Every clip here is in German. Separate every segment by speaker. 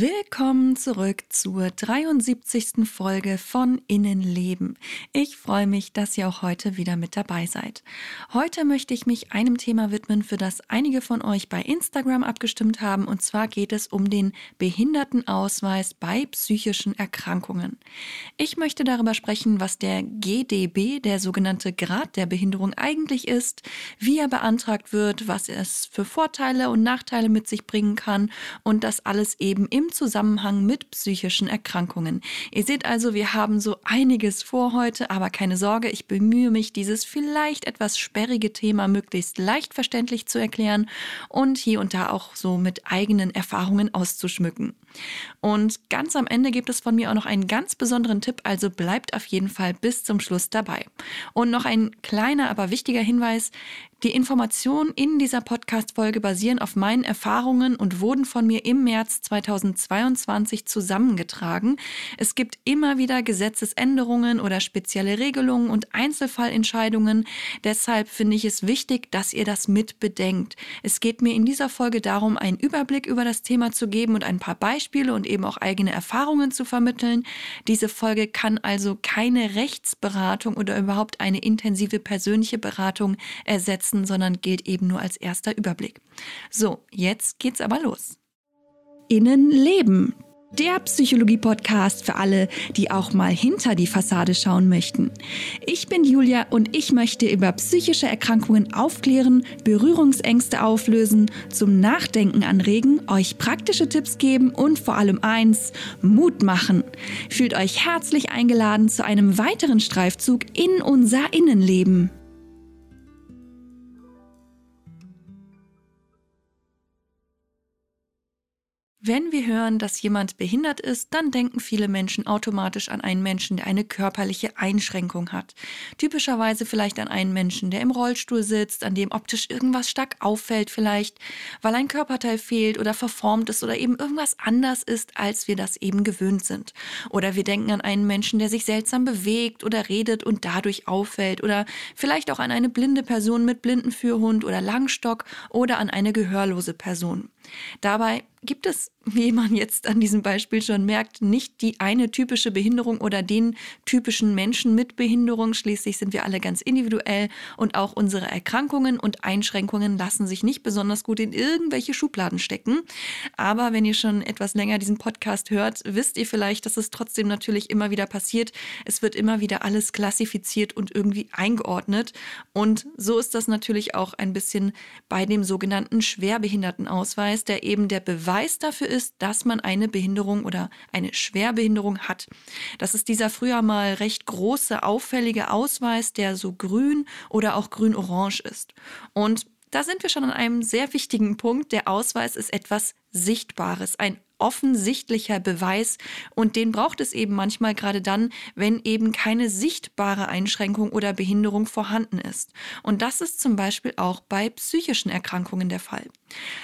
Speaker 1: Willkommen zurück zur 73. Folge von Innenleben. Ich freue mich, dass ihr auch heute wieder mit dabei seid. Heute möchte ich mich einem Thema widmen, für das einige von euch bei Instagram abgestimmt haben, und zwar geht es um den Behindertenausweis bei psychischen Erkrankungen. Ich möchte darüber sprechen, was der GDB, der sogenannte Grad der Behinderung, eigentlich ist, wie er beantragt wird, was es für Vorteile und Nachteile mit sich bringen kann und das alles eben im Zusammenhang mit psychischen Erkrankungen. Ihr seht also, wir haben so einiges vor heute, aber keine Sorge, ich bemühe mich, dieses vielleicht etwas sperrige Thema möglichst leicht verständlich zu erklären und hier und da auch so mit eigenen Erfahrungen auszuschmücken. Und ganz am Ende gibt es von mir auch noch einen ganz besonderen Tipp, also bleibt auf jeden Fall bis zum Schluss dabei. Und noch ein kleiner, aber wichtiger Hinweis. Die Informationen in dieser Podcast-Folge basieren auf meinen Erfahrungen und wurden von mir im März 2022 zusammengetragen. Es gibt immer wieder Gesetzesänderungen oder spezielle Regelungen und Einzelfallentscheidungen. Deshalb finde ich es wichtig, dass ihr das mit bedenkt. Es geht mir in dieser Folge darum, einen Überblick über das Thema zu geben und ein paar Beispiele und eben auch eigene Erfahrungen zu vermitteln. Diese Folge kann also keine Rechtsberatung oder überhaupt eine intensive persönliche Beratung ersetzen setzen, sondern gilt eben nur als erster Überblick. So, jetzt geht's aber los. Innenleben. Der Psychologie-Podcast für alle, die auch mal hinter die Fassade schauen möchten. Ich bin Julia und ich möchte über psychische Erkrankungen aufklären, Berührungsängste auflösen, zum Nachdenken anregen, euch praktische Tipps geben und vor allem eins, Mut machen. Fühlt euch herzlich eingeladen zu einem weiteren Streifzug in unser Innenleben. Wenn wir hören, dass jemand behindert ist, dann denken viele Menschen automatisch an einen Menschen, der eine körperliche Einschränkung hat. Typischerweise vielleicht an einen Menschen, der im Rollstuhl sitzt, an dem optisch irgendwas stark auffällt vielleicht, weil ein Körperteil fehlt oder verformt ist oder eben irgendwas anders ist, als wir das eben gewöhnt sind. Oder wir denken an einen Menschen, der sich seltsam bewegt oder redet und dadurch auffällt. Oder vielleicht auch an eine blinde Person mit Blindenführhund oder Langstock oder an eine gehörlose Person. Dabei gibt es, wie man jetzt an diesem Beispiel schon merkt, nicht die eine typische Behinderung oder den typischen Menschen mit Behinderung. Schließlich sind wir alle ganz individuell und auch unsere Erkrankungen und Einschränkungen lassen sich nicht besonders gut in irgendwelche Schubladen stecken. Aber wenn ihr schon etwas länger diesen Podcast hört, wisst ihr vielleicht, dass es trotzdem natürlich immer wieder passiert. Es wird immer wieder alles klassifiziert und irgendwie eingeordnet. Und so ist das natürlich auch ein bisschen bei dem sogenannten Schwerbehindertenausweis, der eben der Beweis dafür ist, dass man eine Behinderung oder eine Schwerbehinderung hat. Das ist dieser früher mal recht große, auffällige Ausweis, der so grün oder auch grün-orange ist. Und da sind wir schon an einem sehr wichtigen Punkt. Der Ausweis ist etwas Sichtbares, ein offensichtlicher Beweis und den braucht es eben manchmal gerade dann, wenn eben keine sichtbare Einschränkung oder Behinderung vorhanden ist. Und das ist zum Beispiel auch bei psychischen Erkrankungen der Fall.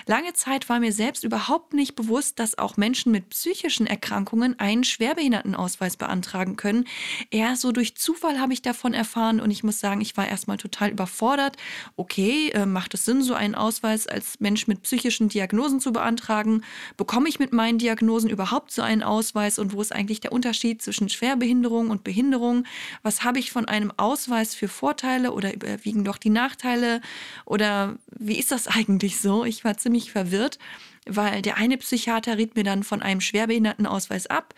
Speaker 1: Lange Zeit war mir selbst überhaupt nicht bewusst, dass auch Menschen mit psychischen Erkrankungen einen Schwerbehindertenausweis beantragen können. Eher so durch Zufall habe ich davon erfahren und ich muss sagen, ich war erstmal total überfordert. Okay, äh, macht es Sinn, so einen Ausweis als Mensch mit psychischen Diagnosen zu beantragen? Bekomme ich mit meinen Diagnosen überhaupt so einen Ausweis und wo ist eigentlich der Unterschied zwischen Schwerbehinderung und Behinderung? Was habe ich von einem Ausweis für Vorteile oder überwiegen doch die Nachteile? Oder wie ist das eigentlich so? Ich ich war ziemlich verwirrt, weil der eine Psychiater riet mir dann von einem Schwerbehindertenausweis ab,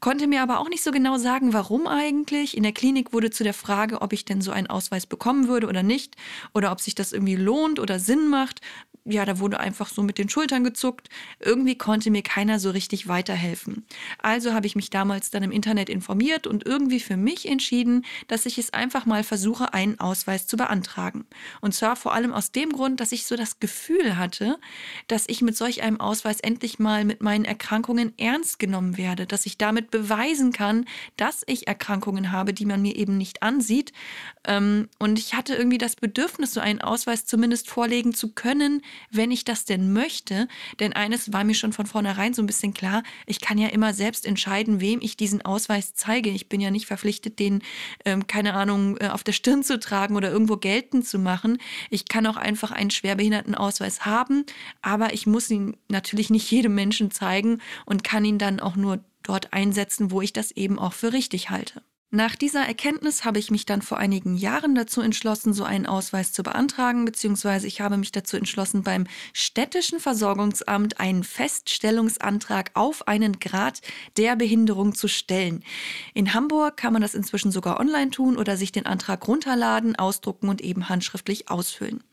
Speaker 1: konnte mir aber auch nicht so genau sagen, warum eigentlich. In der Klinik wurde zu der Frage, ob ich denn so einen Ausweis bekommen würde oder nicht, oder ob sich das irgendwie lohnt oder Sinn macht, ja, da wurde einfach so mit den Schultern gezuckt. Irgendwie konnte mir keiner so richtig weiterhelfen. Also habe ich mich damals dann im Internet informiert und irgendwie für mich entschieden, dass ich es einfach mal versuche, einen Ausweis zu beantragen. Und zwar vor allem aus dem Grund, dass ich so das Gefühl hatte, dass ich mit solch einem Ausweis endlich mal mit meinen Erkrankungen ernst genommen werde, dass ich damit beweisen kann, dass ich Erkrankungen habe, die man mir eben nicht ansieht. Ähm, und ich hatte irgendwie das Bedürfnis, so einen Ausweis zumindest vorlegen zu können, wenn ich das denn möchte. Denn eines war mir schon von vornherein so ein bisschen klar, ich kann ja immer selbst entscheiden, wem ich diesen Ausweis zeige. Ich bin ja nicht verpflichtet, den, ähm, keine Ahnung, äh, auf der Stirn zu tragen oder irgendwo geltend zu machen. Ich kann auch einfach einen Schwerbehindertenausweis haben, aber ich muss ihn natürlich nicht jedem Menschen zeigen und kann ihn dann auch nur dort einsetzen, wo ich das eben auch für richtig halte. Nach dieser Erkenntnis habe ich mich dann vor einigen Jahren dazu entschlossen, so einen Ausweis zu beantragen, beziehungsweise ich habe mich dazu entschlossen, beim städtischen Versorgungsamt einen Feststellungsantrag auf einen Grad der Behinderung zu stellen. In Hamburg kann man das inzwischen sogar online tun oder sich den Antrag runterladen, ausdrucken und eben handschriftlich ausfüllen.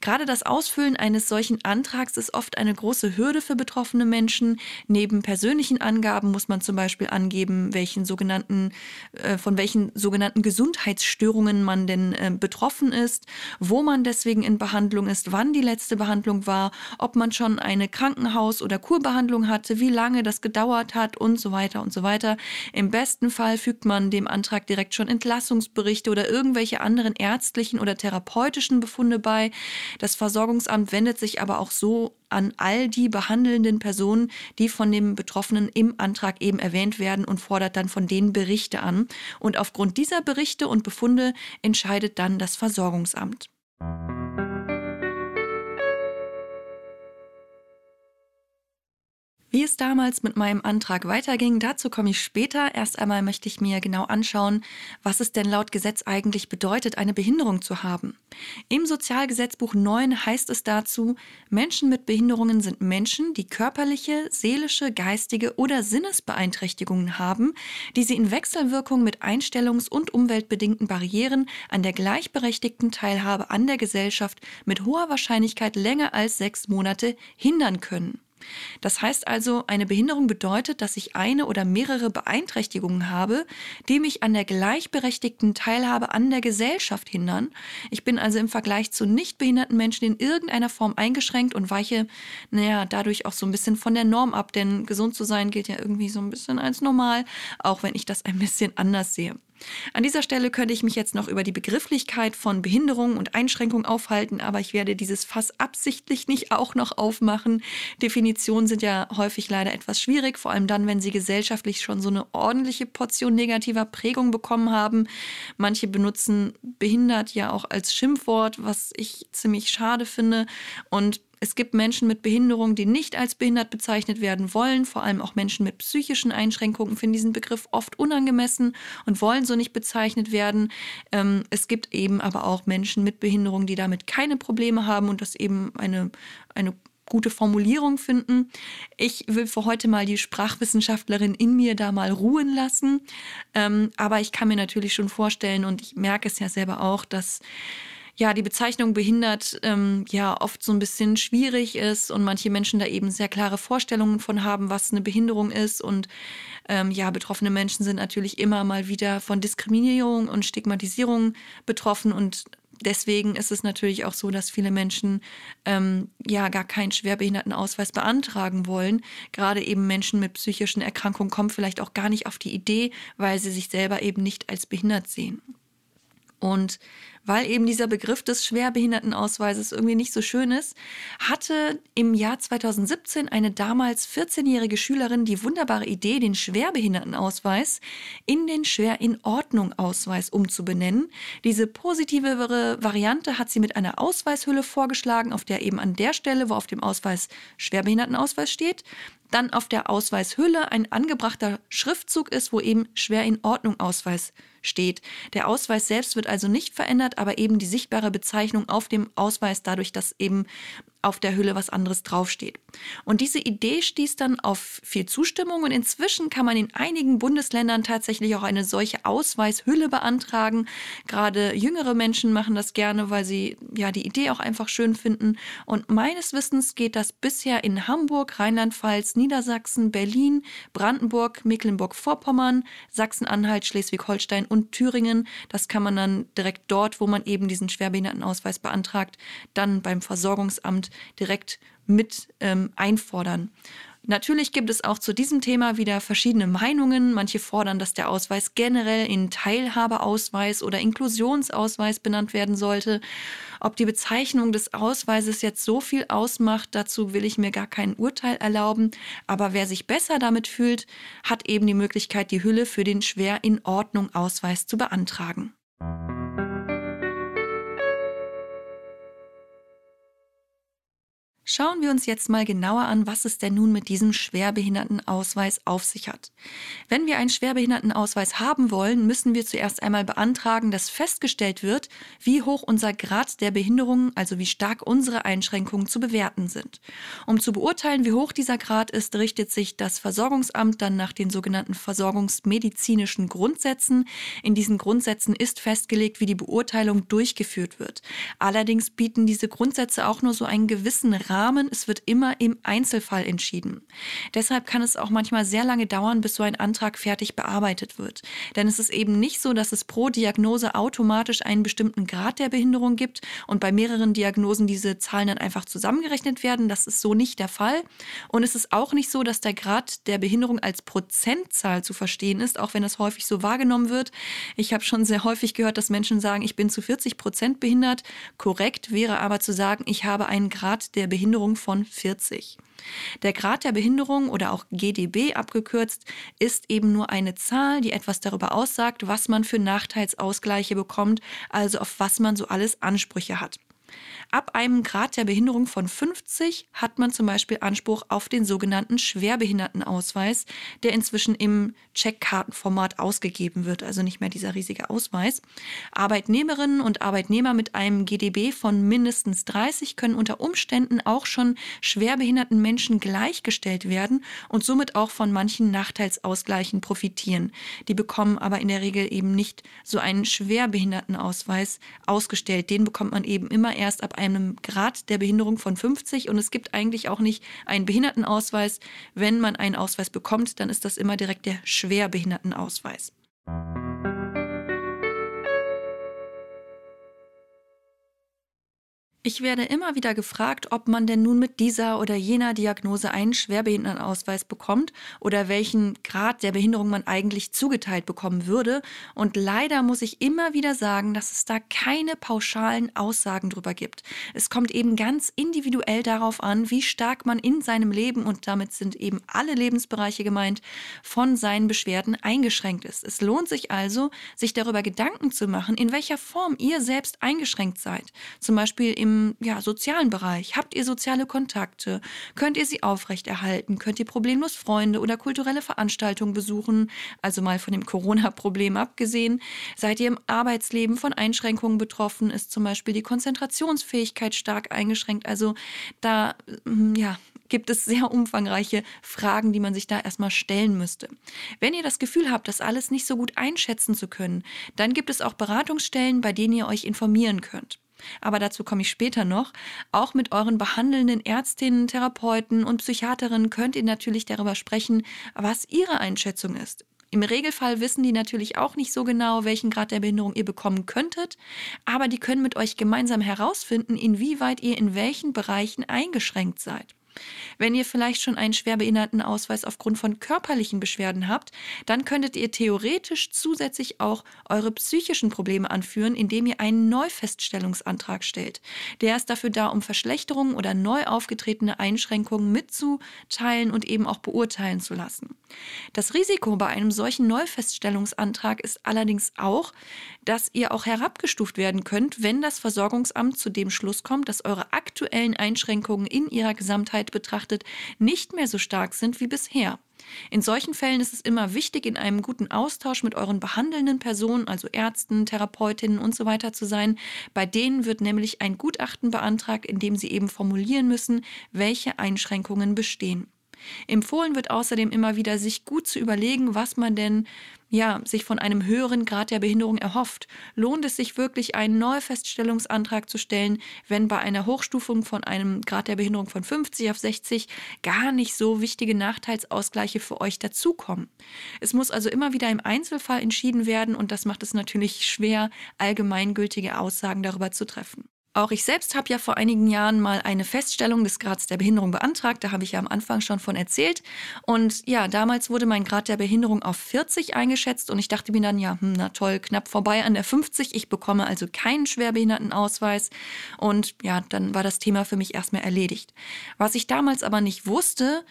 Speaker 1: Gerade das Ausfüllen eines solchen Antrags ist oft eine große Hürde für betroffene Menschen. Neben persönlichen Angaben muss man zum Beispiel angeben, welchen sogenannten äh, von welchen sogenannten Gesundheitsstörungen man denn äh, betroffen ist, wo man deswegen in Behandlung ist, wann die letzte Behandlung war, ob man schon eine Krankenhaus- oder Kurbehandlung hatte, wie lange das gedauert hat und so weiter und so weiter. Im besten Fall fügt man dem Antrag direkt schon Entlassungsberichte oder irgendwelche anderen ärztlichen oder therapeutischen Befunde bei. Das Versorgungsamt wendet sich aber auch so an all die behandelnden Personen, die von dem Betroffenen im Antrag eben erwähnt werden und fordert dann von denen Berichte an. Und aufgrund dieser Berichte und Befunde entscheidet dann das Versorgungsamt. Wie es damals mit meinem Antrag weiterging, dazu komme ich später. Erst einmal möchte ich mir genau anschauen, was es denn laut Gesetz eigentlich bedeutet, eine Behinderung zu haben. Im Sozialgesetzbuch 9 heißt es dazu, Menschen mit Behinderungen sind Menschen, die körperliche, seelische, geistige oder Sinnesbeeinträchtigungen haben, die sie in Wechselwirkung mit einstellungs- und umweltbedingten Barrieren an der gleichberechtigten Teilhabe an der Gesellschaft mit hoher Wahrscheinlichkeit länger als sechs Monate hindern können. Das heißt also, eine Behinderung bedeutet, dass ich eine oder mehrere Beeinträchtigungen habe, die mich an der gleichberechtigten Teilhabe an der Gesellschaft hindern. Ich bin also im Vergleich zu nicht behinderten Menschen in irgendeiner Form eingeschränkt und weiche, naja, dadurch auch so ein bisschen von der Norm ab, denn gesund zu sein gilt ja irgendwie so ein bisschen als normal, auch wenn ich das ein bisschen anders sehe. An dieser Stelle könnte ich mich jetzt noch über die Begrifflichkeit von Behinderung und Einschränkung aufhalten, aber ich werde dieses Fass absichtlich nicht auch noch aufmachen. Definitionen sind ja häufig leider etwas schwierig, vor allem dann, wenn sie gesellschaftlich schon so eine ordentliche Portion negativer Prägung bekommen haben. Manche benutzen behindert ja auch als Schimpfwort, was ich ziemlich schade finde. Und es gibt Menschen mit Behinderung, die nicht als behindert bezeichnet werden wollen. Vor allem auch Menschen mit psychischen Einschränkungen finden diesen Begriff oft unangemessen und wollen so nicht bezeichnet werden. Ähm, es gibt eben aber auch Menschen mit Behinderung, die damit keine Probleme haben und das eben eine, eine gute Formulierung finden. Ich will für heute mal die Sprachwissenschaftlerin in mir da mal ruhen lassen. Ähm, aber ich kann mir natürlich schon vorstellen und ich merke es ja selber auch, dass ja, die Bezeichnung behindert ähm, ja oft so ein bisschen schwierig ist und manche Menschen da eben sehr klare Vorstellungen von haben, was eine Behinderung ist. Und ähm, ja, betroffene Menschen sind natürlich immer mal wieder von Diskriminierung und Stigmatisierung betroffen und Deswegen ist es natürlich auch so, dass viele Menschen ähm, ja gar keinen Schwerbehindertenausweis beantragen wollen. Gerade eben Menschen mit psychischen Erkrankungen kommen vielleicht auch gar nicht auf die Idee, weil sie sich selber eben nicht als behindert sehen. Und weil eben dieser Begriff des Schwerbehindertenausweises irgendwie nicht so schön ist, hatte im Jahr 2017 eine damals 14-jährige Schülerin die wunderbare Idee, den Schwerbehindertenausweis in den Schwer-in-Ordnung-Ausweis umzubenennen. Diese positivere Variante hat sie mit einer Ausweishülle vorgeschlagen, auf der eben an der Stelle, wo auf dem Ausweis Schwerbehindertenausweis steht, dann auf der Ausweishülle ein angebrachter Schriftzug ist, wo eben schwer in Ordnung Ausweis steht. Der Ausweis selbst wird also nicht verändert, aber eben die sichtbare Bezeichnung auf dem Ausweis, dadurch, dass eben auf der Hülle was anderes draufsteht. Und diese Idee stieß dann auf viel Zustimmung und inzwischen kann man in einigen Bundesländern tatsächlich auch eine solche Ausweishülle beantragen. Gerade jüngere Menschen machen das gerne, weil sie ja die Idee auch einfach schön finden. Und meines Wissens geht das bisher in Hamburg, Rheinland-Pfalz, Niedersachsen, Berlin, Brandenburg, Mecklenburg-Vorpommern, Sachsen-Anhalt, Schleswig-Holstein und Thüringen. Das kann man dann direkt dort, wo man eben diesen Schwerbehindertenausweis beantragt, dann beim Versorgungsamt direkt mit ähm, einfordern. Natürlich gibt es auch zu diesem Thema wieder verschiedene Meinungen. Manche fordern, dass der Ausweis generell in Teilhabeausweis oder Inklusionsausweis benannt werden sollte. Ob die Bezeichnung des Ausweises jetzt so viel ausmacht, dazu will ich mir gar kein Urteil erlauben. Aber wer sich besser damit fühlt, hat eben die Möglichkeit, die Hülle für den schwer in Ordnung Ausweis zu beantragen. Schauen wir uns jetzt mal genauer an, was es denn nun mit diesem Schwerbehindertenausweis auf sich hat. Wenn wir einen Schwerbehindertenausweis haben wollen, müssen wir zuerst einmal beantragen, dass festgestellt wird, wie hoch unser Grad der Behinderung, also wie stark unsere Einschränkungen zu bewerten sind. Um zu beurteilen, wie hoch dieser Grad ist, richtet sich das Versorgungsamt dann nach den sogenannten versorgungsmedizinischen Grundsätzen. In diesen Grundsätzen ist festgelegt, wie die Beurteilung durchgeführt wird. Allerdings bieten diese Grundsätze auch nur so einen gewissen Rahmen Rahmen, es wird immer im Einzelfall entschieden. Deshalb kann es auch manchmal sehr lange dauern, bis so ein Antrag fertig bearbeitet wird. Denn es ist eben nicht so, dass es pro Diagnose automatisch einen bestimmten Grad der Behinderung gibt und bei mehreren Diagnosen diese Zahlen dann einfach zusammengerechnet werden. Das ist so nicht der Fall. Und es ist auch nicht so, dass der Grad der Behinderung als Prozentzahl zu verstehen ist, auch wenn das häufig so wahrgenommen wird. Ich habe schon sehr häufig gehört, dass Menschen sagen, ich bin zu 40 Prozent behindert. Korrekt wäre aber zu sagen, ich habe einen Grad der Behinderung Behinderung von 40. Der Grad der Behinderung oder auch GDB abgekürzt ist eben nur eine Zahl, die etwas darüber aussagt, was man für Nachteilsausgleiche bekommt, also auf was man so alles Ansprüche hat. Ab einem Grad der Behinderung von 50 hat man zum Beispiel Anspruch auf den sogenannten Schwerbehindertenausweis, der inzwischen im Checkkartenformat ausgegeben wird, also nicht mehr dieser riesige Ausweis. Arbeitnehmerinnen und Arbeitnehmer mit einem GDB von mindestens 30 können unter Umständen auch schon schwerbehinderten Menschen gleichgestellt werden und somit auch von manchen Nachteilsausgleichen profitieren. Die bekommen aber in der Regel eben nicht so einen Schwerbehindertenausweis ausgestellt. Den bekommt man eben immer erst ab einem Grad der Behinderung von 50 und es gibt eigentlich auch nicht einen Behindertenausweis. Wenn man einen Ausweis bekommt, dann ist das immer direkt der Schwerbehindertenausweis. Ich werde immer wieder gefragt, ob man denn nun mit dieser oder jener Diagnose einen Schwerbehindertenausweis bekommt oder welchen Grad der Behinderung man eigentlich zugeteilt bekommen würde. Und leider muss ich immer wieder sagen, dass es da keine pauschalen Aussagen drüber gibt. Es kommt eben ganz individuell darauf an, wie stark man in seinem Leben, und damit sind eben alle Lebensbereiche gemeint, von seinen Beschwerden eingeschränkt ist. Es lohnt sich also, sich darüber Gedanken zu machen, in welcher Form ihr selbst eingeschränkt seid. Zum Beispiel im ja, sozialen Bereich? Habt ihr soziale Kontakte? Könnt ihr sie aufrechterhalten? Könnt ihr problemlos Freunde oder kulturelle Veranstaltungen besuchen? Also mal von dem Corona-Problem abgesehen. Seid ihr im Arbeitsleben von Einschränkungen betroffen? Ist zum Beispiel die Konzentrationsfähigkeit stark eingeschränkt? Also da, hm, ja, gibt es sehr umfangreiche Fragen, die man sich da erstmal stellen müsste. Wenn ihr das Gefühl habt, das alles nicht so gut einschätzen zu können, dann gibt es auch Beratungsstellen, bei denen ihr euch informieren könnt. Aber dazu komme ich später noch. Auch mit euren behandelnden Ärztinnen, Therapeuten und Psychiaterinnen könnt ihr natürlich darüber sprechen, was ihre Einschätzung ist. Im Regelfall wissen die natürlich auch nicht so genau, welchen Grad der Behinderung ihr bekommen könntet, aber die können mit euch gemeinsam herausfinden, inwieweit ihr in welchen Bereichen eingeschränkt seid. Wenn ihr vielleicht schon einen Schwerbehindertenausweis aufgrund von körperlichen Beschwerden habt, dann könntet ihr theoretisch zusätzlich auch eure psychischen Probleme anführen, indem ihr einen Neufeststellungsantrag stellt. Der ist dafür da, um Verschlechterungen oder neu aufgetretene Einschränkungen mitzuteilen und eben auch beurteilen zu lassen. Das Risiko bei einem solchen Neufeststellungsantrag ist allerdings auch, dass ihr auch herabgestuft werden könnt, wenn das Versorgungsamt zu dem Schluss kommt, dass eure aktuellen Einschränkungen in ihrer Gesamtheit betrachtet nicht mehr so stark sind wie bisher. In solchen Fällen ist es immer wichtig, in einem guten Austausch mit euren behandelnden Personen, also Ärzten, Therapeutinnen und so weiter zu sein. Bei denen wird nämlich ein Gutachten beantragt, in dem sie eben formulieren müssen, welche Einschränkungen bestehen. Empfohlen wird außerdem immer wieder, sich gut zu überlegen, was man denn ja, sich von einem höheren Grad der Behinderung erhofft. Lohnt es sich wirklich, einen Neufeststellungsantrag zu stellen, wenn bei einer Hochstufung von einem Grad der Behinderung von 50 auf 60 gar nicht so wichtige Nachteilsausgleiche für euch dazukommen? Es muss also immer wieder im Einzelfall entschieden werden und das macht es natürlich schwer, allgemeingültige Aussagen darüber zu treffen. Auch ich selbst habe ja vor einigen Jahren mal eine Feststellung des Grads der Behinderung beantragt. Da habe ich ja am Anfang schon von erzählt. Und ja, damals wurde mein Grad der Behinderung auf 40 eingeschätzt. Und ich dachte mir dann, ja, hm, na toll, knapp vorbei an der 50. Ich bekomme also keinen Schwerbehindertenausweis. Und ja, dann war das Thema für mich erstmal erledigt. Was ich damals aber nicht wusste,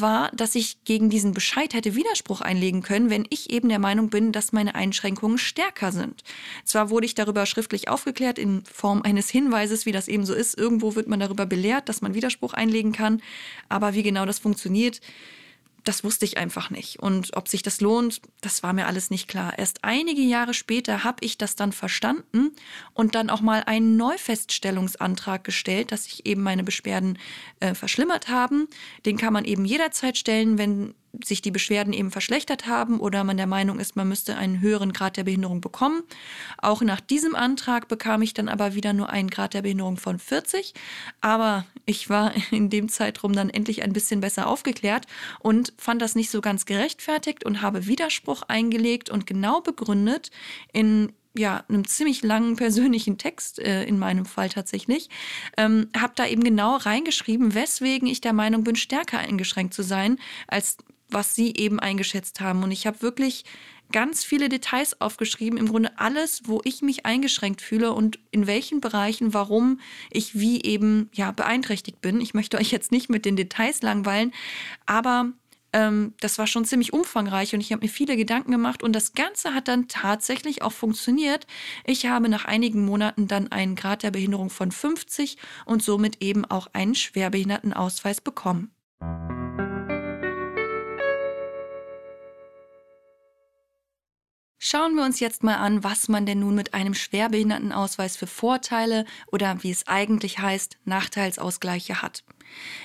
Speaker 1: war, dass ich gegen diesen Bescheid hätte Widerspruch einlegen können, wenn ich eben der Meinung bin, dass meine Einschränkungen stärker sind. Zwar wurde ich darüber schriftlich aufgeklärt in Form eines Hinweises, wie das eben so ist. Irgendwo wird man darüber belehrt, dass man Widerspruch einlegen kann. Aber wie genau das funktioniert, das wusste ich einfach nicht. Und ob sich das lohnt, das war mir alles nicht klar. Erst einige Jahre später habe ich das dann verstanden und dann auch mal einen Neufeststellungsantrag gestellt, dass sich eben meine Beschwerden äh, verschlimmert haben. Den kann man eben jederzeit stellen, wenn sich die Beschwerden eben verschlechtert haben oder man der Meinung ist, man müsste einen höheren Grad der Behinderung bekommen. Auch nach diesem Antrag bekam ich dann aber wieder nur einen Grad der Behinderung von 40. Aber ich war in dem Zeitraum dann endlich ein bisschen besser aufgeklärt und fand das nicht so ganz gerechtfertigt und habe Widerspruch eingelegt und genau begründet in ja, einem ziemlich langen persönlichen Text, äh, in meinem Fall tatsächlich, ähm, habe da eben genau reingeschrieben, weswegen ich der Meinung bin, stärker eingeschränkt zu sein, als was sie eben eingeschätzt haben. Und ich habe wirklich ganz viele Details aufgeschrieben, im Grunde alles, wo ich mich eingeschränkt fühle und in welchen Bereichen, warum ich wie eben ja beeinträchtigt bin. Ich möchte euch jetzt nicht mit den Details langweilen, aber ähm, das war schon ziemlich umfangreich und ich habe mir viele Gedanken gemacht und das Ganze hat dann tatsächlich auch funktioniert. Ich habe nach einigen Monaten dann einen Grad der Behinderung von 50 und somit eben auch einen Schwerbehindertenausweis bekommen. Schauen wir uns jetzt mal an, was man denn nun mit einem Schwerbehindertenausweis für Vorteile oder wie es eigentlich heißt, Nachteilsausgleiche hat.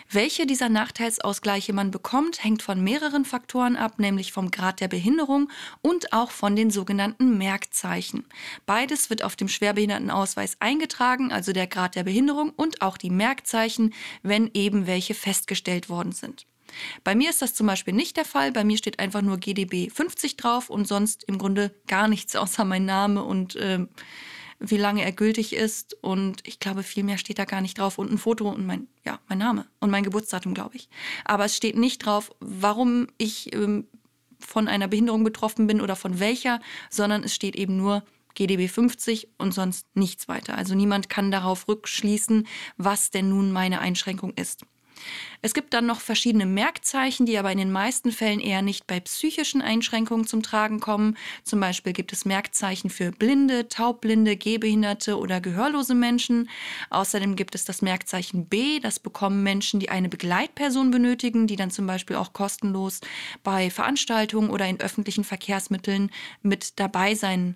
Speaker 1: Welche dieser Nachteilsausgleiche man bekommt, hängt von mehreren Faktoren ab, nämlich vom Grad der Behinderung und auch von den sogenannten Merkzeichen. Beides wird auf dem Schwerbehindertenausweis eingetragen, also der Grad der Behinderung und auch die Merkzeichen, wenn eben welche festgestellt worden sind. Bei mir ist das zum Beispiel nicht der Fall. Bei mir steht einfach nur GDB 50 drauf und sonst im Grunde gar nichts außer mein Name und äh, wie lange er gültig ist. Und ich glaube, viel mehr steht da gar nicht drauf. Und ein Foto und mein, ja, mein Name und mein Geburtsdatum, glaube ich. Aber es steht nicht drauf, warum ich ähm, von einer Behinderung betroffen bin oder von welcher, sondern es steht eben nur GDB 50 und sonst nichts weiter. Also niemand kann darauf rückschließen, was denn nun meine Einschränkung ist. Es gibt dann noch verschiedene Merkzeichen, die aber in den meisten Fällen eher nicht bei psychischen Einschränkungen zum Tragen kommen. Zum Beispiel gibt es Merkzeichen für blinde, taubblinde, gehbehinderte oder gehörlose Menschen. Außerdem gibt es das Merkzeichen B, das bekommen Menschen, die eine Begleitperson benötigen, die dann zum Beispiel auch kostenlos bei Veranstaltungen oder in öffentlichen Verkehrsmitteln mit dabei sein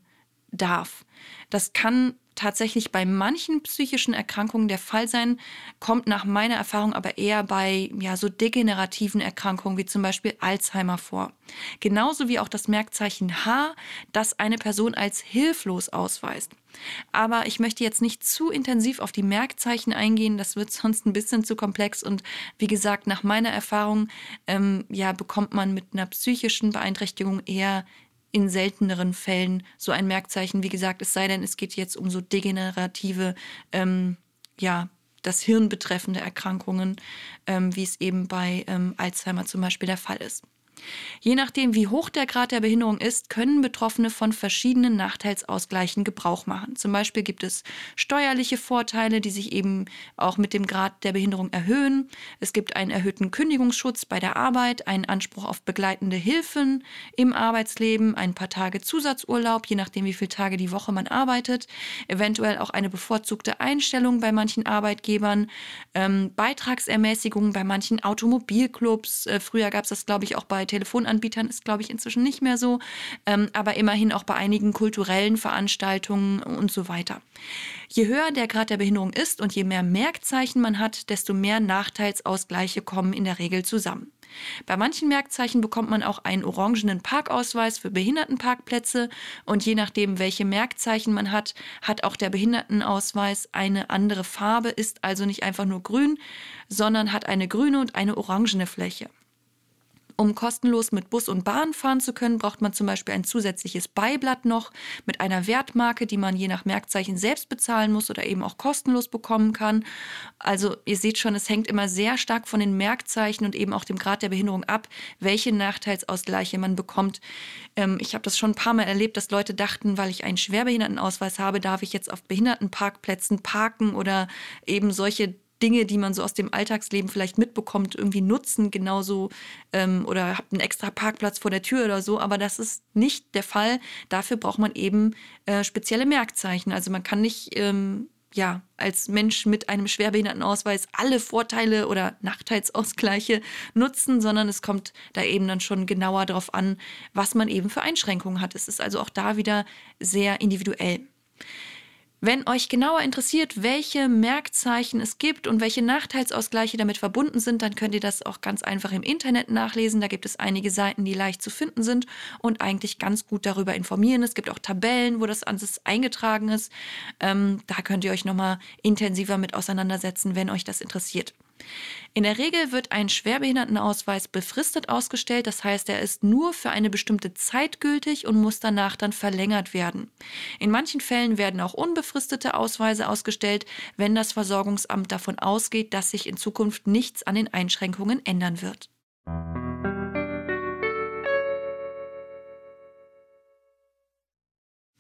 Speaker 1: darf. Das kann tatsächlich bei manchen psychischen Erkrankungen der Fall sein, kommt nach meiner Erfahrung aber eher bei ja, so degenerativen Erkrankungen wie zum Beispiel Alzheimer vor. Genauso wie auch das Merkzeichen H, das eine Person als hilflos ausweist. Aber ich möchte jetzt nicht zu intensiv auf die Merkzeichen eingehen, das wird sonst ein bisschen zu komplex. Und wie gesagt, nach meiner Erfahrung ähm, ja, bekommt man mit einer psychischen Beeinträchtigung eher in selteneren Fällen so ein Merkzeichen. Wie gesagt, es sei denn, es geht jetzt um so degenerative, ähm, ja, das Hirn betreffende Erkrankungen, ähm, wie es eben bei ähm, Alzheimer zum Beispiel der Fall ist. Je nachdem, wie hoch der Grad der Behinderung ist, können Betroffene von verschiedenen Nachteilsausgleichen Gebrauch machen. Zum Beispiel gibt es steuerliche Vorteile, die sich eben auch mit dem Grad der Behinderung erhöhen. Es gibt einen erhöhten Kündigungsschutz bei der Arbeit, einen Anspruch auf begleitende Hilfen im Arbeitsleben, ein paar Tage Zusatzurlaub, je nachdem, wie viele Tage die Woche man arbeitet, eventuell auch eine bevorzugte Einstellung bei manchen Arbeitgebern, ähm, Beitragsermäßigungen bei manchen Automobilclubs. Äh, früher gab es das, glaube ich, auch bei Telefonanbietern ist, glaube ich, inzwischen nicht mehr so, ähm, aber immerhin auch bei einigen kulturellen Veranstaltungen und so weiter. Je höher der Grad der Behinderung ist und je mehr Merkzeichen man hat, desto mehr Nachteilsausgleiche kommen in der Regel zusammen. Bei manchen Merkzeichen bekommt man auch einen orangenen Parkausweis für Behindertenparkplätze und je nachdem, welche Merkzeichen man hat, hat auch der Behindertenausweis eine andere Farbe, ist also nicht einfach nur grün, sondern hat eine grüne und eine orangene Fläche. Um kostenlos mit Bus und Bahn fahren zu können, braucht man zum Beispiel ein zusätzliches Beiblatt noch mit einer Wertmarke, die man je nach Merkzeichen selbst bezahlen muss oder eben auch kostenlos bekommen kann. Also ihr seht schon, es hängt immer sehr stark von den Merkzeichen und eben auch dem Grad der Behinderung ab, welche Nachteilsausgleiche man bekommt. Ähm, ich habe das schon ein paar Mal erlebt, dass Leute dachten, weil ich einen Schwerbehindertenausweis habe, darf ich jetzt auf Behindertenparkplätzen parken oder eben solche Dinge, die man so aus dem Alltagsleben vielleicht mitbekommt, irgendwie nutzen, genauso ähm, oder habt einen extra Parkplatz vor der Tür oder so, aber das ist nicht der Fall. Dafür braucht man eben äh, spezielle Merkzeichen. Also man kann nicht ähm, ja, als Mensch mit einem Schwerbehindertenausweis alle Vorteile oder Nachteilsausgleiche nutzen, sondern es kommt da eben dann schon genauer darauf an, was man eben für Einschränkungen hat. Es ist also auch da wieder sehr individuell. Wenn euch genauer interessiert, welche Merkzeichen es gibt und welche Nachteilsausgleiche damit verbunden sind, dann könnt ihr das auch ganz einfach im Internet nachlesen. Da gibt es einige Seiten, die leicht zu finden sind und eigentlich ganz gut darüber informieren. Es gibt auch Tabellen, wo das alles eingetragen ist. Ähm, da könnt ihr euch nochmal intensiver mit auseinandersetzen, wenn euch das interessiert. In der Regel wird ein Schwerbehindertenausweis befristet ausgestellt, das heißt, er ist nur für eine bestimmte Zeit gültig und muss danach dann verlängert werden. In manchen Fällen werden auch unbefristete Ausweise ausgestellt, wenn das Versorgungsamt davon ausgeht, dass sich in Zukunft nichts an den Einschränkungen ändern wird.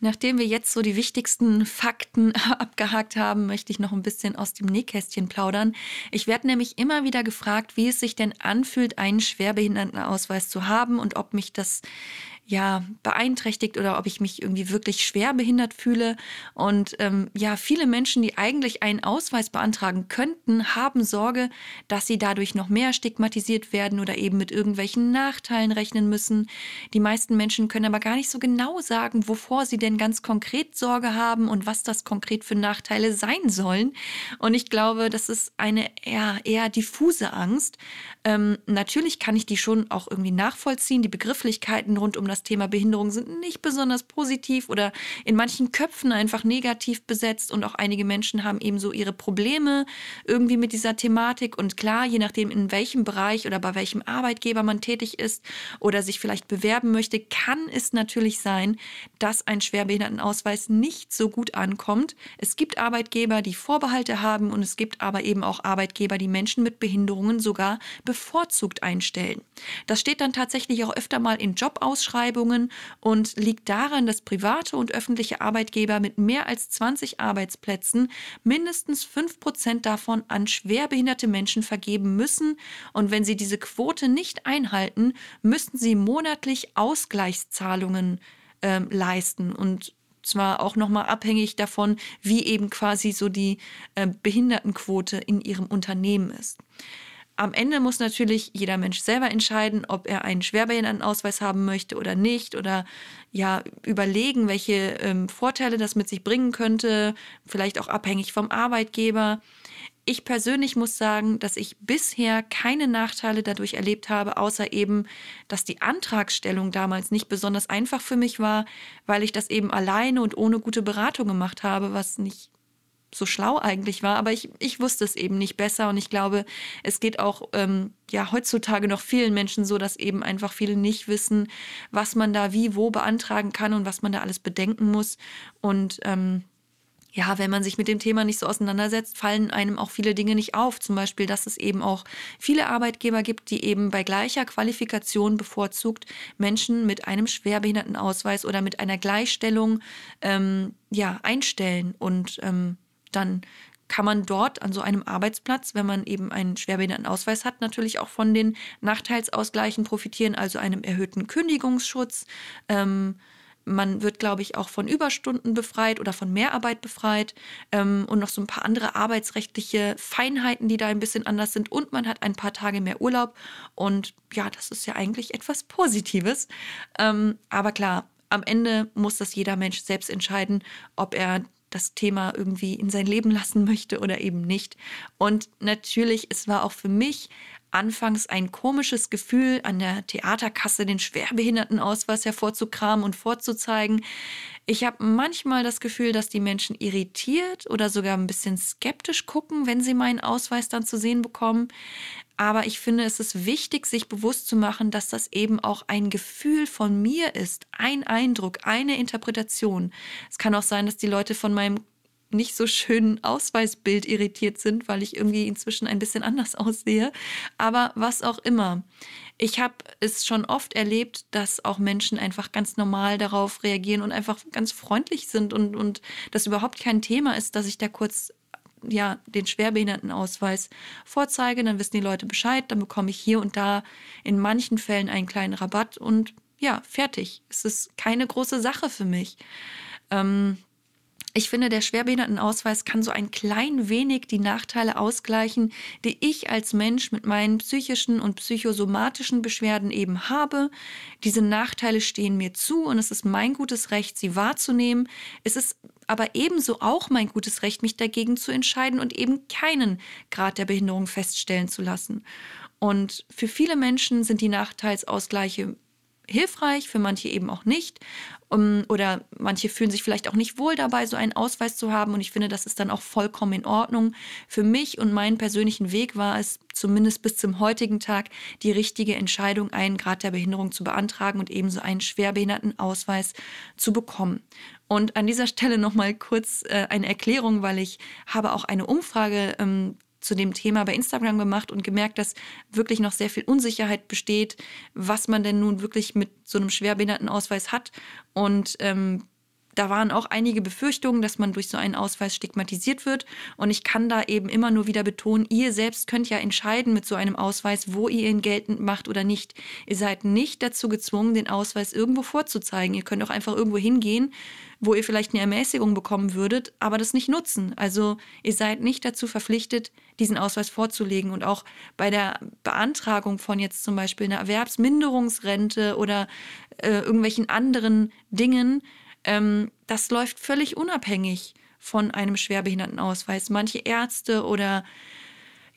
Speaker 1: Nachdem wir jetzt so die wichtigsten Fakten abgehakt haben, möchte ich noch ein bisschen aus dem Nähkästchen plaudern. Ich werde nämlich immer wieder gefragt, wie es sich denn anfühlt, einen Schwerbehindertenausweis zu haben und ob mich das ja, beeinträchtigt oder ob ich mich irgendwie wirklich schwer behindert fühle. Und ähm, ja, viele Menschen, die eigentlich einen Ausweis beantragen könnten, haben Sorge, dass sie dadurch noch mehr stigmatisiert werden oder eben mit irgendwelchen Nachteilen rechnen müssen. Die meisten Menschen können aber gar nicht so genau sagen, wovor sie denn ganz konkret Sorge haben und was das konkret für Nachteile sein sollen. Und ich glaube, das ist eine eher, eher diffuse Angst. Ähm, natürlich kann ich die schon auch irgendwie nachvollziehen. Die Begrifflichkeiten rund um das Thema Behinderung sind nicht besonders positiv oder in manchen Köpfen einfach negativ besetzt und auch einige Menschen haben eben so ihre Probleme irgendwie mit dieser Thematik und klar, je nachdem in welchem Bereich oder bei welchem Arbeitgeber man tätig ist oder sich vielleicht bewerben möchte, kann es natürlich sein, dass ein Schwerbehindertenausweis nicht so gut ankommt. Es gibt Arbeitgeber, die Vorbehalte haben und es gibt aber eben auch Arbeitgeber, die Menschen mit Behinderungen sogar bevorzugt einstellen. Das steht dann tatsächlich auch öfter mal in Jobausschreibungen Ausschreibungen und liegt daran, dass private und öffentliche Arbeitgeber mit mehr als 20 Arbeitsplätzen mindestens 5 Prozent davon an schwerbehinderte Menschen vergeben müssen. Und wenn sie diese Quote nicht einhalten, müssten sie monatlich Ausgleichszahlungen äh, leisten und zwar auch nochmal abhängig davon, wie eben quasi so die äh, Behindertenquote in ihrem Unternehmen ist. Am Ende muss natürlich jeder Mensch selber entscheiden, ob er einen Schwerbehindertenausweis haben möchte oder nicht oder ja überlegen, welche ähm, Vorteile das mit sich bringen könnte, vielleicht auch abhängig vom Arbeitgeber. Ich persönlich muss sagen, dass ich bisher keine Nachteile dadurch erlebt habe, außer eben, dass die Antragstellung damals nicht besonders einfach für mich war, weil ich das eben alleine und ohne gute Beratung gemacht habe, was nicht so schlau eigentlich war, aber ich, ich wusste es eben nicht besser und ich glaube, es geht auch ähm, ja heutzutage noch vielen Menschen so, dass eben einfach viele nicht wissen, was man da wie wo beantragen kann und was man da alles bedenken muss und ähm, ja, wenn man sich mit dem Thema nicht so auseinandersetzt, fallen einem auch viele Dinge nicht auf. Zum Beispiel, dass es eben auch viele Arbeitgeber gibt, die eben bei gleicher Qualifikation bevorzugt Menschen mit einem Schwerbehindertenausweis oder mit einer Gleichstellung ähm, ja, einstellen. Und ähm, dann kann man dort an so einem Arbeitsplatz, wenn man eben einen Schwerbehindertenausweis hat, natürlich auch von den Nachteilsausgleichen profitieren, also einem erhöhten Kündigungsschutz. Ähm, man wird, glaube ich, auch von Überstunden befreit oder von Mehrarbeit befreit ähm, und noch so ein paar andere arbeitsrechtliche Feinheiten, die da ein bisschen anders sind. Und man hat ein paar Tage mehr Urlaub. Und ja, das ist ja eigentlich etwas Positives. Ähm, aber klar, am Ende muss das jeder Mensch selbst entscheiden, ob er das Thema irgendwie in sein Leben lassen möchte oder eben nicht. Und natürlich, es war auch für mich anfangs ein komisches Gefühl, an der Theaterkasse den Schwerbehindertenausweis hervorzukramen und vorzuzeigen. Ich habe manchmal das Gefühl, dass die Menschen irritiert oder sogar ein bisschen skeptisch gucken, wenn sie meinen Ausweis dann zu sehen bekommen. Aber ich finde, es ist wichtig, sich bewusst zu machen, dass das eben auch ein Gefühl von mir ist, ein Eindruck, eine Interpretation. Es kann auch sein, dass die Leute von meinem nicht so schönen Ausweisbild irritiert sind, weil ich irgendwie inzwischen ein bisschen anders aussehe. Aber was auch immer. Ich habe es schon oft erlebt, dass auch Menschen einfach ganz normal darauf reagieren und einfach ganz freundlich sind und, und das überhaupt kein Thema ist, dass ich da kurz ja, den Schwerbehindertenausweis vorzeige, dann wissen die Leute Bescheid, dann bekomme ich hier und da in manchen Fällen einen kleinen Rabatt und ja, fertig. Es ist keine große Sache für mich. Ähm, ich finde, der Schwerbehindertenausweis kann so ein klein wenig die Nachteile ausgleichen, die ich als Mensch mit meinen psychischen und psychosomatischen Beschwerden eben habe. Diese Nachteile stehen mir zu und es ist mein gutes Recht, sie wahrzunehmen. Es ist aber ebenso auch mein gutes Recht, mich dagegen zu entscheiden und eben keinen Grad der Behinderung feststellen zu lassen. Und für viele Menschen sind die Nachteilsausgleiche hilfreich, für manche eben auch nicht. Um, oder manche fühlen sich vielleicht auch nicht wohl dabei, so einen Ausweis zu haben. Und ich finde, das ist dann auch vollkommen in Ordnung. Für mich und meinen persönlichen Weg war es zumindest bis zum heutigen Tag die richtige Entscheidung, einen Grad der Behinderung zu beantragen und ebenso einen Schwerbehindertenausweis zu bekommen. Und an dieser Stelle nochmal kurz äh, eine Erklärung, weil ich habe auch eine Umfrage ähm, zu dem Thema bei Instagram gemacht und gemerkt, dass wirklich noch sehr viel Unsicherheit besteht, was man denn nun wirklich mit so einem Schwerbehindertenausweis hat. Und ähm, da waren auch einige Befürchtungen, dass man durch so einen Ausweis stigmatisiert wird. Und ich kann da eben immer nur wieder betonen, ihr selbst könnt ja entscheiden mit so einem Ausweis, wo ihr ihn geltend macht oder nicht. Ihr seid nicht dazu gezwungen, den Ausweis irgendwo vorzuzeigen. Ihr könnt auch einfach irgendwo hingehen wo ihr vielleicht eine Ermäßigung bekommen würdet, aber das nicht nutzen. Also ihr seid nicht dazu verpflichtet, diesen Ausweis vorzulegen. Und auch bei der Beantragung von jetzt zum Beispiel einer Erwerbsminderungsrente oder äh, irgendwelchen anderen Dingen, ähm, das läuft völlig unabhängig von einem Schwerbehindertenausweis. Manche Ärzte oder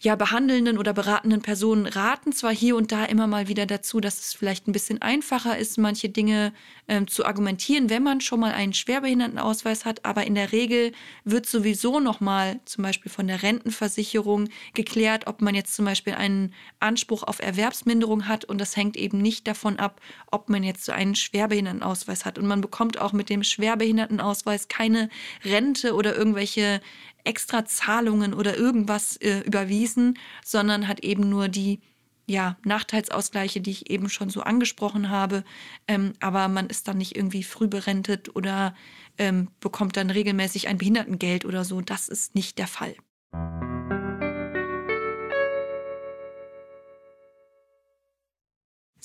Speaker 1: ja, behandelnden oder beratenden Personen raten zwar hier und da immer mal wieder dazu, dass es vielleicht ein bisschen einfacher ist, manche Dinge ähm, zu argumentieren, wenn man schon mal einen Schwerbehindertenausweis hat, aber in der Regel wird sowieso noch mal zum Beispiel von der Rentenversicherung geklärt, ob man jetzt zum Beispiel einen Anspruch auf Erwerbsminderung hat. Und das hängt eben nicht davon ab, ob man jetzt so einen Schwerbehindertenausweis hat. Und man bekommt auch mit dem Schwerbehindertenausweis keine Rente oder irgendwelche extra Zahlungen oder irgendwas äh, überwiesen, sondern hat eben nur die ja, Nachteilsausgleiche, die ich eben schon so angesprochen habe. Ähm, aber man ist dann nicht irgendwie früh berentet oder ähm, bekommt dann regelmäßig ein Behindertengeld oder so. Das ist nicht der Fall.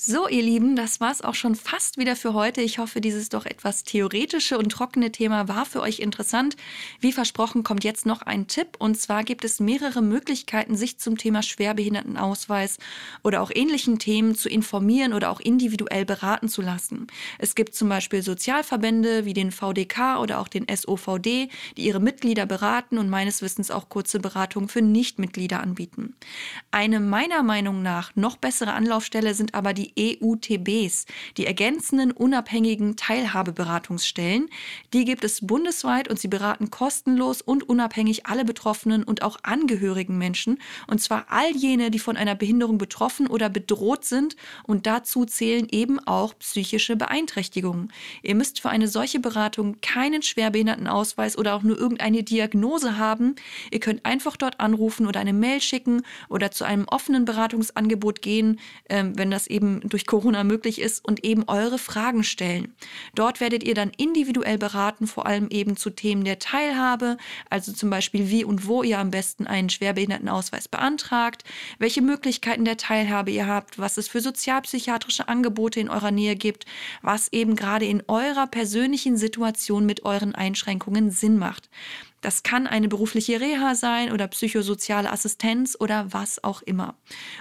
Speaker 1: So, ihr Lieben, das war es auch schon fast wieder für heute. Ich hoffe, dieses doch etwas theoretische und trockene Thema war für euch interessant. Wie versprochen kommt jetzt noch ein Tipp. Und zwar gibt es mehrere Möglichkeiten, sich zum Thema Schwerbehindertenausweis oder auch ähnlichen Themen zu informieren oder auch individuell beraten zu lassen. Es gibt zum Beispiel Sozialverbände wie den VDK oder auch den SOVD, die ihre Mitglieder beraten und meines Wissens auch kurze Beratungen für Nichtmitglieder anbieten. Eine meiner Meinung nach noch bessere Anlaufstelle sind aber die EUTBs, die ergänzenden unabhängigen Teilhabeberatungsstellen. Die gibt es bundesweit und sie beraten kostenlos und unabhängig alle Betroffenen und auch angehörigen Menschen. Und zwar all jene, die von einer Behinderung betroffen oder bedroht sind. Und dazu zählen eben auch psychische Beeinträchtigungen. Ihr müsst für eine solche Beratung keinen Schwerbehindertenausweis oder auch nur irgendeine Diagnose haben. Ihr könnt einfach dort anrufen oder eine Mail schicken oder zu einem offenen Beratungsangebot gehen, äh, wenn das eben durch Corona möglich ist und eben eure Fragen stellen. Dort werdet ihr dann individuell beraten, vor allem eben zu Themen der Teilhabe, also zum Beispiel wie und wo ihr am besten einen Schwerbehindertenausweis beantragt, welche Möglichkeiten der Teilhabe ihr habt, was es für sozialpsychiatrische Angebote in eurer Nähe gibt, was eben gerade in eurer persönlichen Situation mit euren Einschränkungen Sinn macht. Das kann eine berufliche Reha sein oder psychosoziale Assistenz oder was auch immer.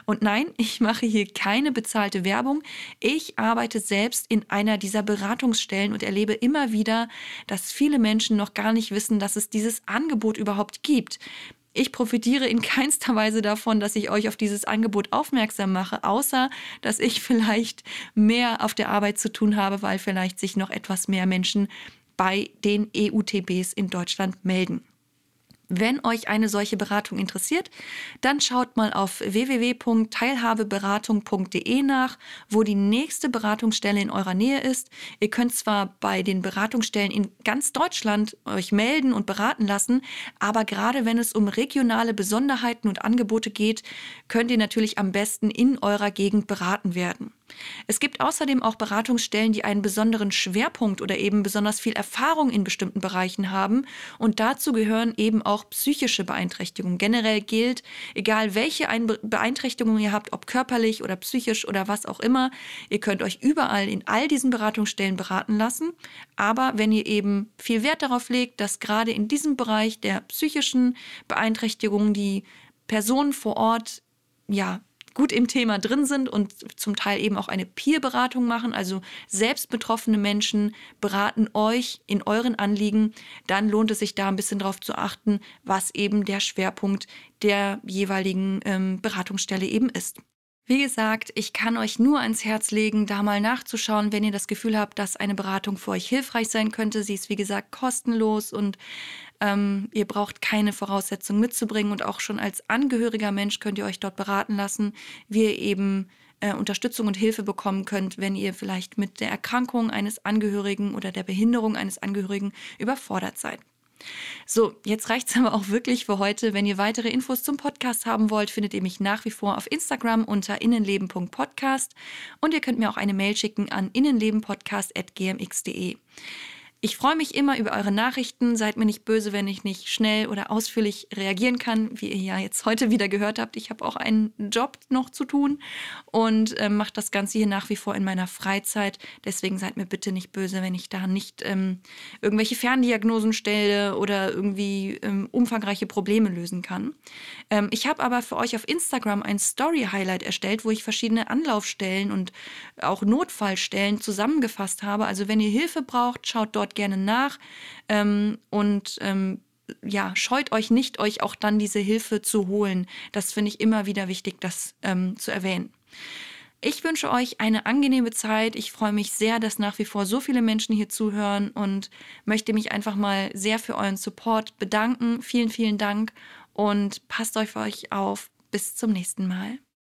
Speaker 1: Und nein, ich mache hier keine bezahlte Werbung. Ich arbeite selbst in einer dieser Beratungsstellen und erlebe immer wieder, dass viele Menschen noch gar nicht wissen, dass es dieses Angebot überhaupt gibt. Ich profitiere in keinster Weise davon, dass ich euch auf dieses Angebot aufmerksam mache, außer dass ich vielleicht mehr auf der Arbeit zu tun habe, weil vielleicht sich noch etwas mehr Menschen bei den EUTBs in Deutschland melden. Wenn euch eine solche Beratung interessiert, dann schaut mal auf www.teilhabeberatung.de nach, wo die nächste Beratungsstelle in eurer Nähe ist. Ihr könnt zwar bei den Beratungsstellen in ganz Deutschland euch melden und beraten lassen, aber gerade wenn es um regionale Besonderheiten und Angebote geht, könnt ihr natürlich am besten in eurer Gegend beraten werden. Es gibt außerdem auch Beratungsstellen, die einen besonderen Schwerpunkt oder eben besonders viel Erfahrung in bestimmten Bereichen haben. Und dazu gehören eben auch psychische Beeinträchtigungen. Generell gilt, egal welche Beeinträchtigung ihr habt, ob körperlich oder psychisch oder was auch immer, ihr könnt euch überall in all diesen Beratungsstellen beraten lassen. Aber wenn ihr eben viel Wert darauf legt, dass gerade in diesem Bereich der psychischen Beeinträchtigungen die Personen vor Ort ja gut im Thema drin sind und zum Teil eben auch eine Peer-Beratung machen, also selbst betroffene Menschen beraten euch in euren Anliegen, dann lohnt es sich da ein bisschen drauf zu achten, was eben der Schwerpunkt der jeweiligen ähm, Beratungsstelle eben ist. Wie gesagt, ich kann euch nur ans Herz legen, da mal nachzuschauen, wenn ihr das Gefühl habt, dass eine Beratung für euch hilfreich sein könnte. Sie ist, wie gesagt, kostenlos und ähm, ihr braucht keine Voraussetzungen mitzubringen. Und auch schon als angehöriger Mensch könnt ihr euch dort beraten lassen, wie ihr eben äh, Unterstützung und Hilfe bekommen könnt, wenn ihr vielleicht mit der Erkrankung eines Angehörigen oder der Behinderung eines Angehörigen überfordert seid. So, jetzt reicht es aber auch wirklich für heute. Wenn ihr weitere Infos zum Podcast haben wollt, findet ihr mich nach wie vor auf Instagram unter innenleben.podcast und ihr könnt mir auch eine Mail schicken an innenlebenpodcast.gmx.de. Ich freue mich immer über eure Nachrichten. Seid mir nicht böse, wenn ich nicht schnell oder ausführlich reagieren kann, wie ihr ja jetzt heute wieder gehört habt. Ich habe auch einen Job noch zu tun und äh, mache das Ganze hier nach wie vor in meiner Freizeit. Deswegen seid mir bitte nicht böse, wenn ich da nicht ähm, irgendwelche Ferndiagnosen stelle oder irgendwie ähm, umfangreiche Probleme lösen kann. Ähm, ich habe aber für euch auf Instagram ein Story-Highlight erstellt, wo ich verschiedene Anlaufstellen und auch Notfallstellen zusammengefasst habe. Also wenn ihr Hilfe braucht, schaut dort gerne nach ähm, und ähm, ja, scheut euch nicht, euch auch dann diese Hilfe zu holen. Das finde ich immer wieder wichtig, das ähm, zu erwähnen. Ich wünsche euch eine angenehme Zeit. Ich freue mich sehr, dass nach wie vor so viele Menschen hier zuhören und möchte mich einfach mal sehr für euren Support bedanken. Vielen, vielen Dank und passt für euch auf. Bis zum nächsten Mal.